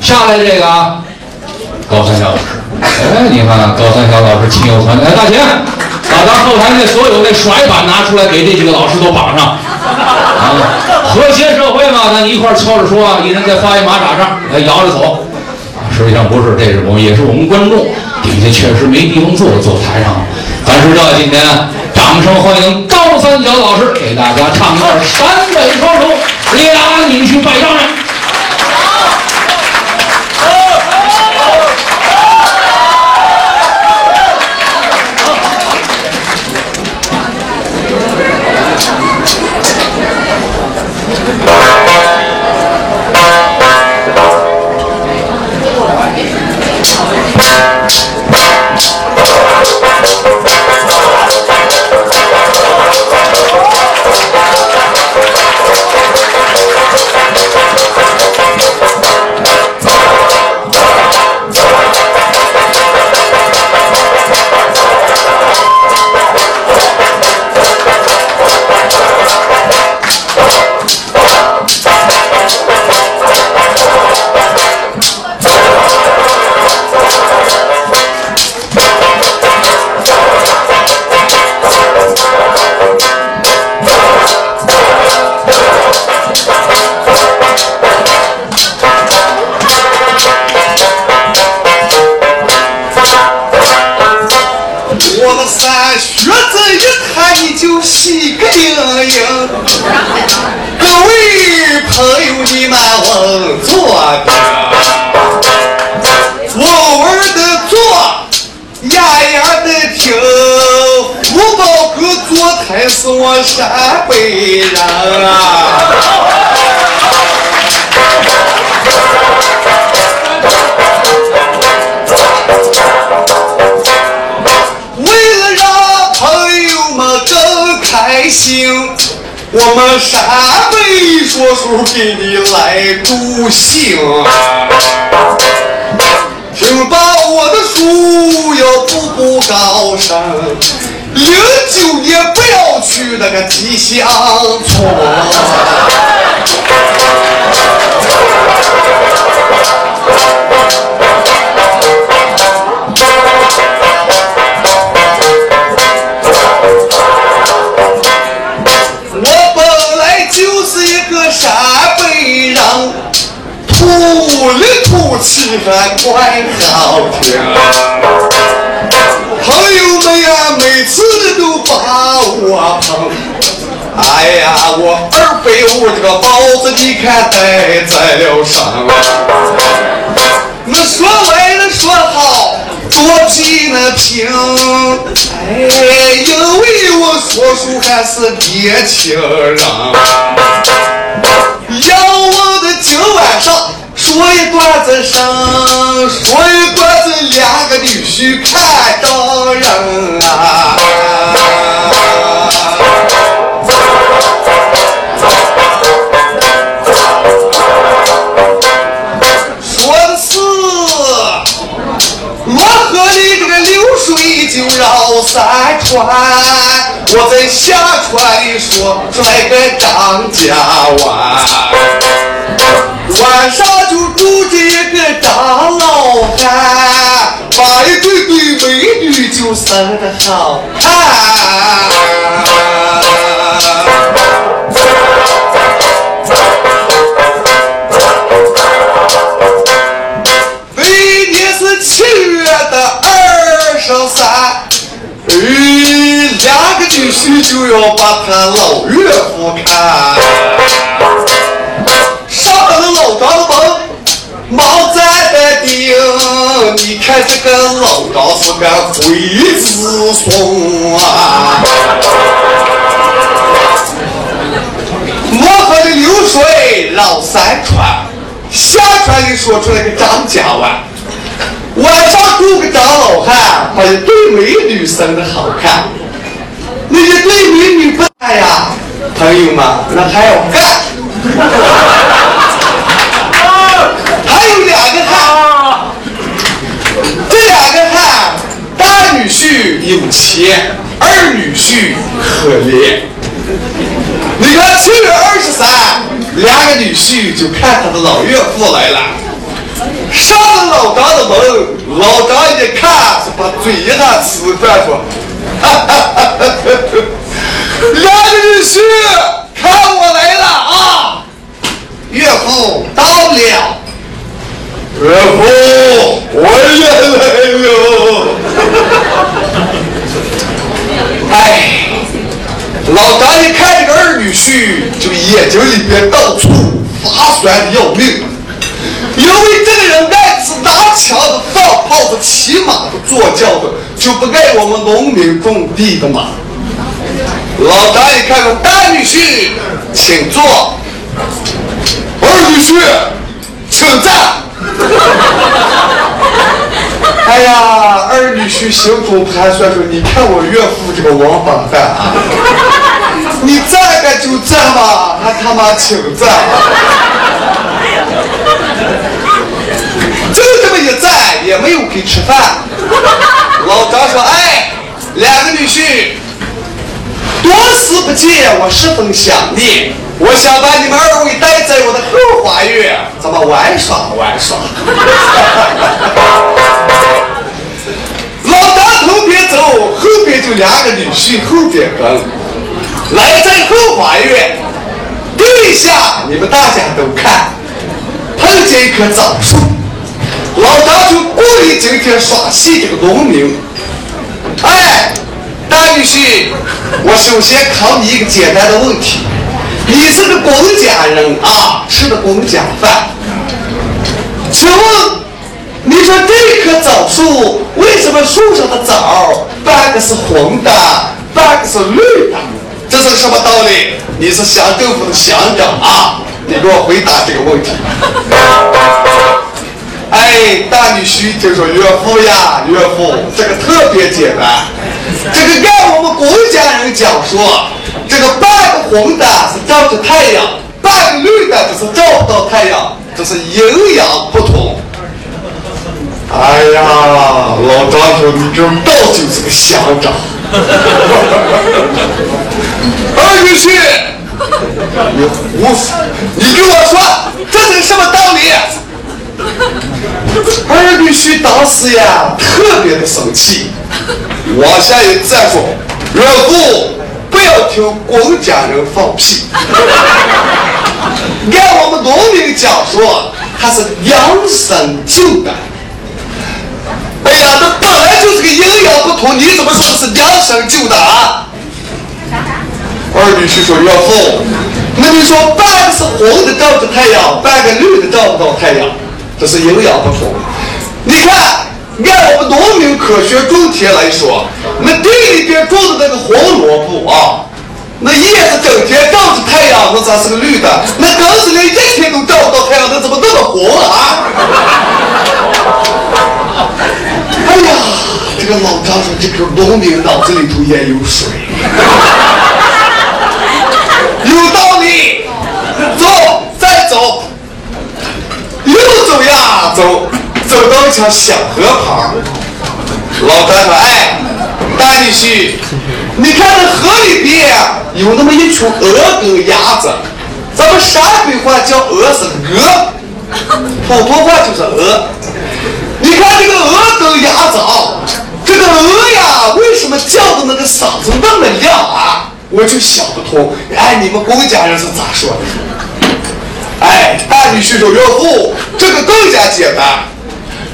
下来这个高三小老师，哎，你看高三小老师亲友团，哎，大秦，把咱后台那所有那甩板拿出来，给这几个老师都绑上。啊，和谐社会嘛，咱一块儿敲着说，一人再发一马扎上，来摇着走。实际上不是，这是我们也是我们观众，底下确实没地方坐，坐台上了。咱是这今天掌声欢迎高三小老师给大家唱段陕北双手，俩女婿拜丈人。哎呀的听，福宝哥坐台是我陕北人啊。为了让朋友们更开心，我们陕北说书给你来助兴。听到我的书要步步高升，零九年不要去那个吉祥村。还怪好听。朋友们呀，每次都把我捧。哎呀，我二百五这个包子，你看戴在了上。那说来了说好，做皮那平。哎，因为我说书还是年轻人。要我说一段子声，说一段子两个女婿看到人啊。说的是罗河里这个流水就绕三川，我在下川里说拽个张家湾，晚上就住着一个张老汉，把一对对美女就生得好看。那年是七月的二十三，哎，两个女婿就要把他老岳父看。毛在的顶，你看这个老张是个鬼子孙啊！漠河的流水老三川，下川里说出来个张家湾。晚上住个张老汉，把一对美女生的好看。那一对美女不干呀，朋友们，那还要干。还有两个汉，这两个汉，大女婿有钱，二女婿可怜。你看七月二十三，两个女婿就看他的老岳父来了。上了老张的门，老张一看是把嘴一下吃断说：“哈哈哈哈哈！两个女婿，看我来了啊！岳父到了，岳父我也来了。哎，老张一看这个二女婿，就眼睛里边到处发酸的要命。因为这个人爱吃拿枪的、放炮的、骑马的、坐轿的，就不爱我们农民种地的嘛。老张一看，大女婿，请坐。二女婿，请站。哎呀，二女婿心中盘算说：“你看我岳父这个王八蛋啊，你站个就站吧，还他妈请站。”就这么一站，也没有给吃饭。老张说：“哎，两个女婿，多时不见，我十分想念。我想把你们二位带在我的后花园，咱们玩耍玩耍。”老张头边走，后边就两个女婿后边跟。来在后花园，对下你们大家都看，碰见一棵枣树。老张就故意今天耍戏这个农民。哎，大女婿，我首先考你一个简单的问题：你是个公家人啊，吃的公家饭。请问，你说这棵枣树为什么树上的枣半个是红的，半个是绿的？这是什么道理？你是乡政府的乡长啊，你给我回答这个问题。哎，大女婿就说：“岳父呀，岳父，这个特别简单。这个按我们国家人讲说，这个半个红的是照着太阳，半个绿的就是照不到太阳，这是营养不同。”哎呀，老张说：“你这倒就是个乡长。”二女婿，你胡说！你给我说，这是什么道理？二女婿当时呀，特别的生气，往下一站说：“岳父，不要听公家人放屁。按我们农民讲说，他是量身救的。哎呀，这本来就是个营养不同，你怎么说是量身救的啊？”二女婿说：“岳父，那你说半个是红的照着太阳，半个绿的照不到太阳。”这是营养不同。你看，按我们农民科学种田来说，那地里边种的那个红萝卜啊，那叶子整天照着太阳，那咋是个绿的？那根是连一天都照不到太阳，那怎么那么红啊？哎呀，这个老张说，这个农民脑子里头也有水，有道理。走，再走。又走呀走，走到一条小河旁。老张说：“哎，大女婿，你看那河里边有那么一群鹅跟鸭子，咱们陕北话叫鹅是鹅，普通话就是鹅。你看这个鹅跟鸭子啊，这个鹅呀，为什么叫的那个嗓子那么亮啊？我就想不通。哎，你们公家人是咋说的？”哎，大女婿说：“岳父，这个更加简单。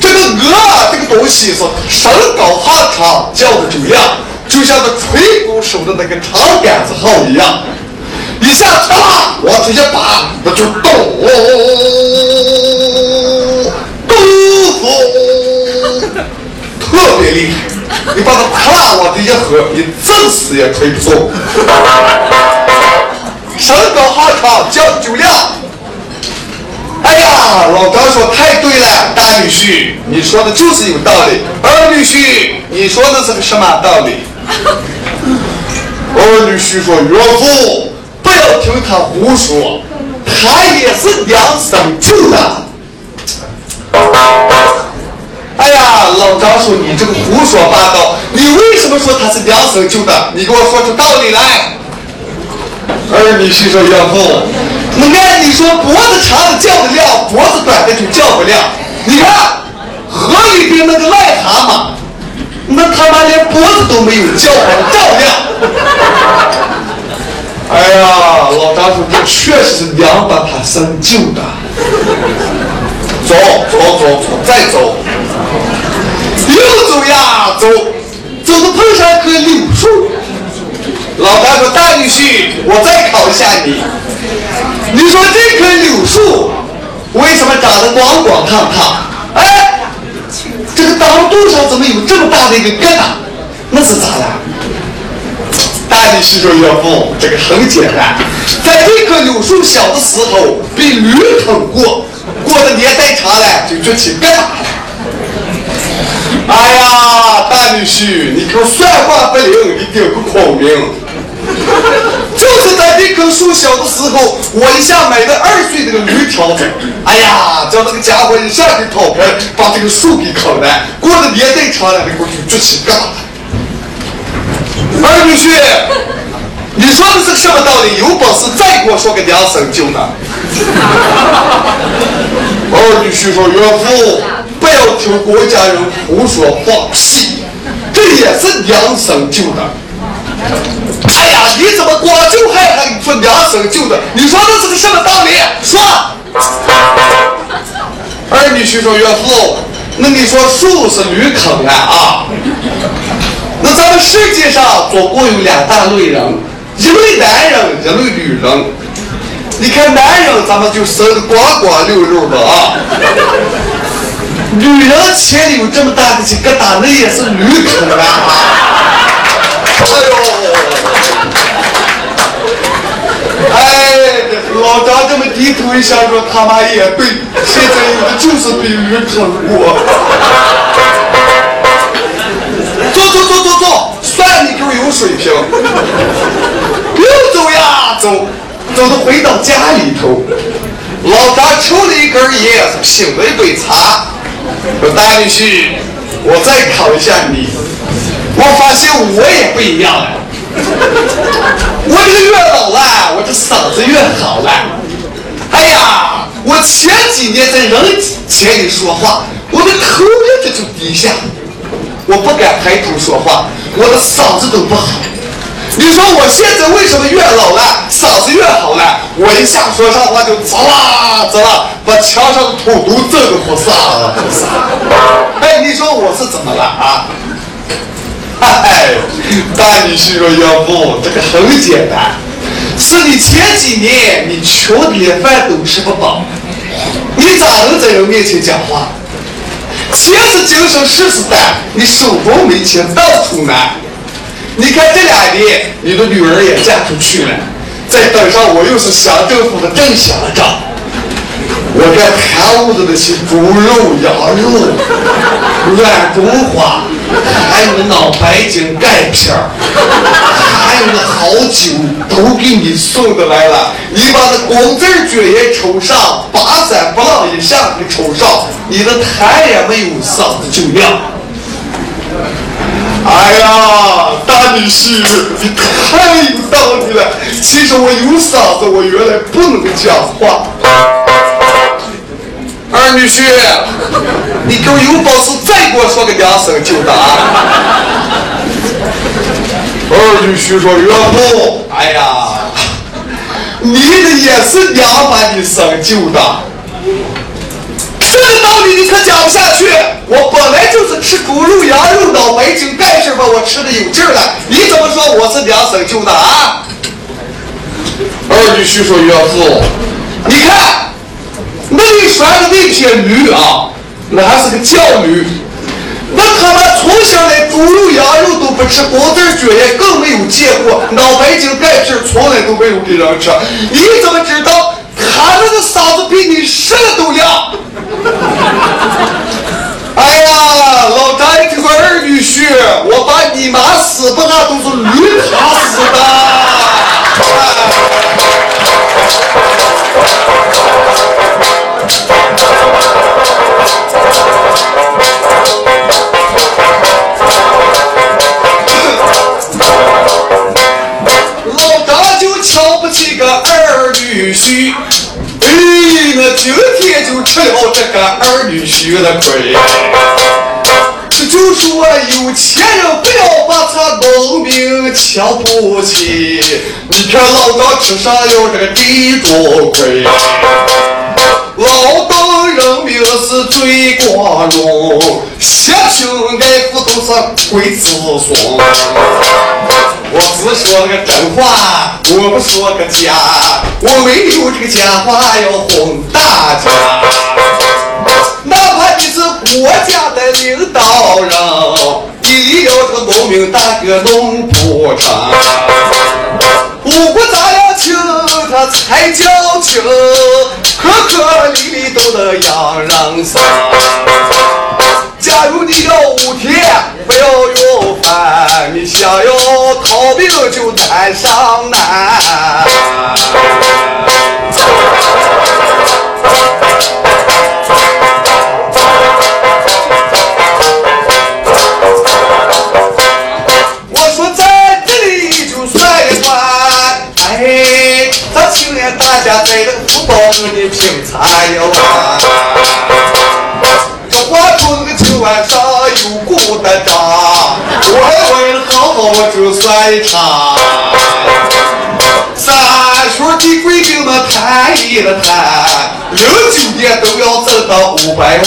这个鹅这个东西是身高哈长，叫的就亮，就像那吹鼓手的那个长杆子号一样，一下唰啦往这一拔，那就咚咚咚，特别厉害。你把它啪啦往这一合，你怎死也吹不动。身高哈长，叫的就亮。”哎呀，老张说太对了，大女婿，你说的就是有道理。二女婿，你说的是个什么道理？二女婿说：“岳父，不要听他胡说，他也是娘生舅的。”哎呀，老张说你这个胡说八道，你为什么说他是两省救的？你给我说出道理来。二女婿说：“岳父。”那按你说，脖子长的叫的亮，脖子短的就叫不亮。你看河里边那个癞蛤蟆，那他妈连脖子都没有，叫唤照亮。哎呀，老张说这确实是娘把他生就的。走走走走，再走，又走呀走，走到碰上棵柳树。老大说：“大女婿，我再考一下你。你说这棵柳树为什么长得光光烫烫？哎，这个当肚上怎么有这么大的一个疙瘩？那是咋了？”大女婿说：“岳父，这个很简单，在这棵柳树小的时候被驴啃过，过的年代长了就就起疙瘩了。”哎呀，大女婿，你可算话不灵，你顶个孔明。就是在这棵树小的时候，我一下买的二岁这个驴条子，哎呀，叫那个家伙一下给掏开，把这个树给啃了。过了年代长了，那过就起疙瘩。二女婿，你说的是什么道理？有本事再给我说个两声就呢。二女婿说：“岳父，不要听国家人胡说放屁，这也是娘生就的。”你怎么光就害他你说两声就的？你说这是个什么道理？说。二女婿说：“岳父，那你说树是驴啃的啊？那咱们世界上总共有两大类人，一类男人，一类女人。你看男人，咱们就生的光光溜溜的啊。女人前有这么大的几疙瘩，那也是驴啃的啊。哎呦，哎，老张这么低头一想说，他妈也对，现在有的就是被驴啃过。走走走走走，算你够有水平。又走呀走，走到回到家里头，老张抽了一根烟，品了一杯茶，说大女婿，我再考一下你。我发现我也不一样了，我这个越老了，我这嗓子越好了。哎呀，我前几年在人前里说话，我的口音这就低下。我不敢抬头说话，我的嗓子都不好。你说我现在为什么越老了嗓子越好了？我一下说上话就滋啦滋啦，把墙上的土都震得活撒了。哎，你说我是怎么了啊？哎，大女婿说要不，这个很简单，是你前几年你穷的连饭都吃不饱，你咋能在人面前讲话？钱是精神，事是胆，你手中没钱到处难。你看这两年，你的女儿也嫁出去了，再等上我又是乡政府的正乡长，我这贪污的那些猪肉、羊肉、软中华，还有那脑白金钙片，还有那好酒，都给你送的来了。你把那光字卷烟抽上，八三不浪一下给抽上，你的痰也没有，嗓子就亮。哎呀，大女婿，你太有道理了。其实我有嗓子，我原来不能讲话。二女婿，你给我有本事再给我说个两声就的啊！二女婿说：“岳父，哎呀，你的也是娘把你生就的。”这个道理你可讲不下去。我本来就是吃狗肉、羊肉、脑白金、干事把我吃的有劲儿了。你怎么说我是娘生就的啊？二女婿说：“岳父，你看那你说的那匹驴啊，那还是个犟驴。那他妈从小连猪肉、羊肉都不吃，光子血液更没有见过，脑白金、钙片从来都没有给人吃。你怎么知道他那个嗓子比你什么都亮？” 哎呀，老张一听说二女婿，我把你妈死不那都是驴爬哎，那今天就吃了这个儿女婿。的亏。这就说有钱人不要把他农民瞧不起。你看老张吃上了这个地主亏，劳动人民是最光荣，乡亲爱护都是鬼子孙。我只说个真话，我不说个假，我没有这个假话要哄大家。哪怕你是国家的领导人，你要这个农民大哥农不成，五谷杂粮青，他才叫亲，颗颗粒粒都得养人生。假如你要五天不要，想要逃命就难上难。我说在这里就算一算，哎，咱今年大家在这个福报给你品茶哟。就算一场。三叔的贵宾们谈一谈，零酒店都要挣到五百万。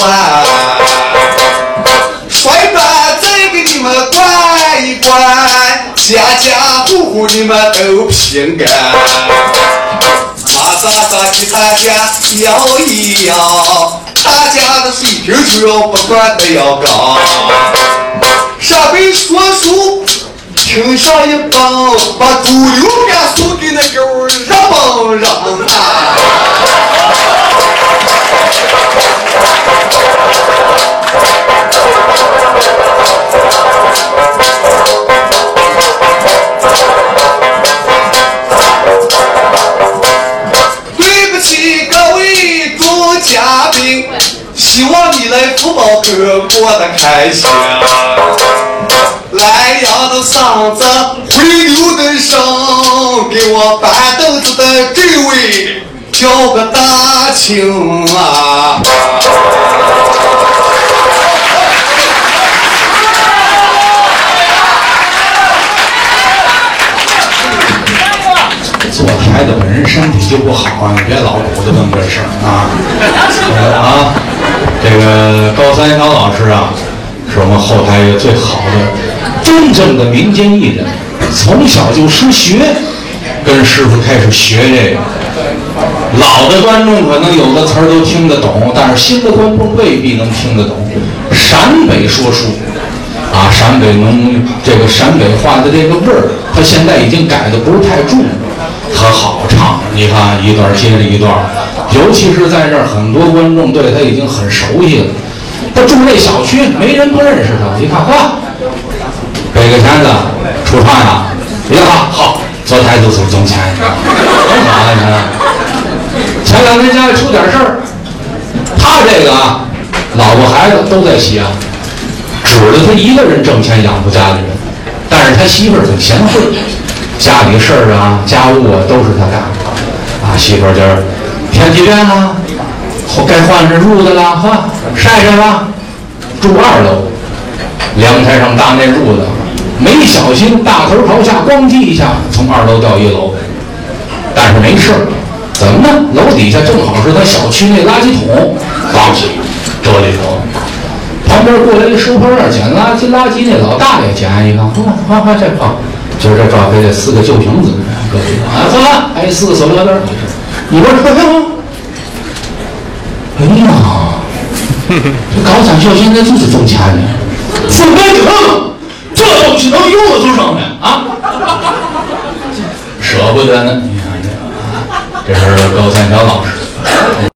甩板再给你们管一管，家家户户你们都平安。马扎扎给大家摇一摇，大家的水平就要不断的要高。上回说书听上一帮，把猪油面送给那狗热嘣热啊！对不起各位众嘉宾，希望你来福宝哥过得开心。嗓子，回流的声，给我搬凳子的这位叫个大清啊！坐台的本人身体就不好啊，你别老鼓捣这么个事儿啊。啊，这个高三小老师啊，是我们后台一个最好的、真正的民间艺人，从小就识学，跟师傅开始学这个。老的观众可能有的词儿都听得懂，但是新的观众未必能听得懂。陕北说书啊，陕北农这个陕北话的这个味儿，他现在已经改的不是太重了，可好唱。你看一段接着一段，尤其是在这儿，很多观众对他已经很熟悉了。他住那小区，没人不认识他。一看，嚯，北个钱子出唱呀！你好好，坐台就走挣钱，干嘛呢？前两天家里出点事儿，他这个啊，老婆孩子都在西安，指着他一个人挣钱养活家里人，但是他媳妇儿挺贤惠，家里事儿啊、家务啊都是他干。啊，媳妇儿今儿天气变了，该换这褥子了，哈，晒晒吧。住二楼，阳台上搭那褥子，没小心大头朝下，咣叽一下从二楼掉一楼，但是没事儿。怎么呢？楼底下正好是他小区那垃圾桶，放起这里头。旁边过来一收破烂捡垃圾，垃圾那老大爷捡一看，嚯，好好这好，今儿这赵飞这四个旧瓶子，搁里头，啊，嚯，还四个塑料袋儿，你说这吗？哎呀，这高三小现在就是挣钱呢，怎么可这东西能用得出上来啊？舍不得呢，你看这，这是高三张老师。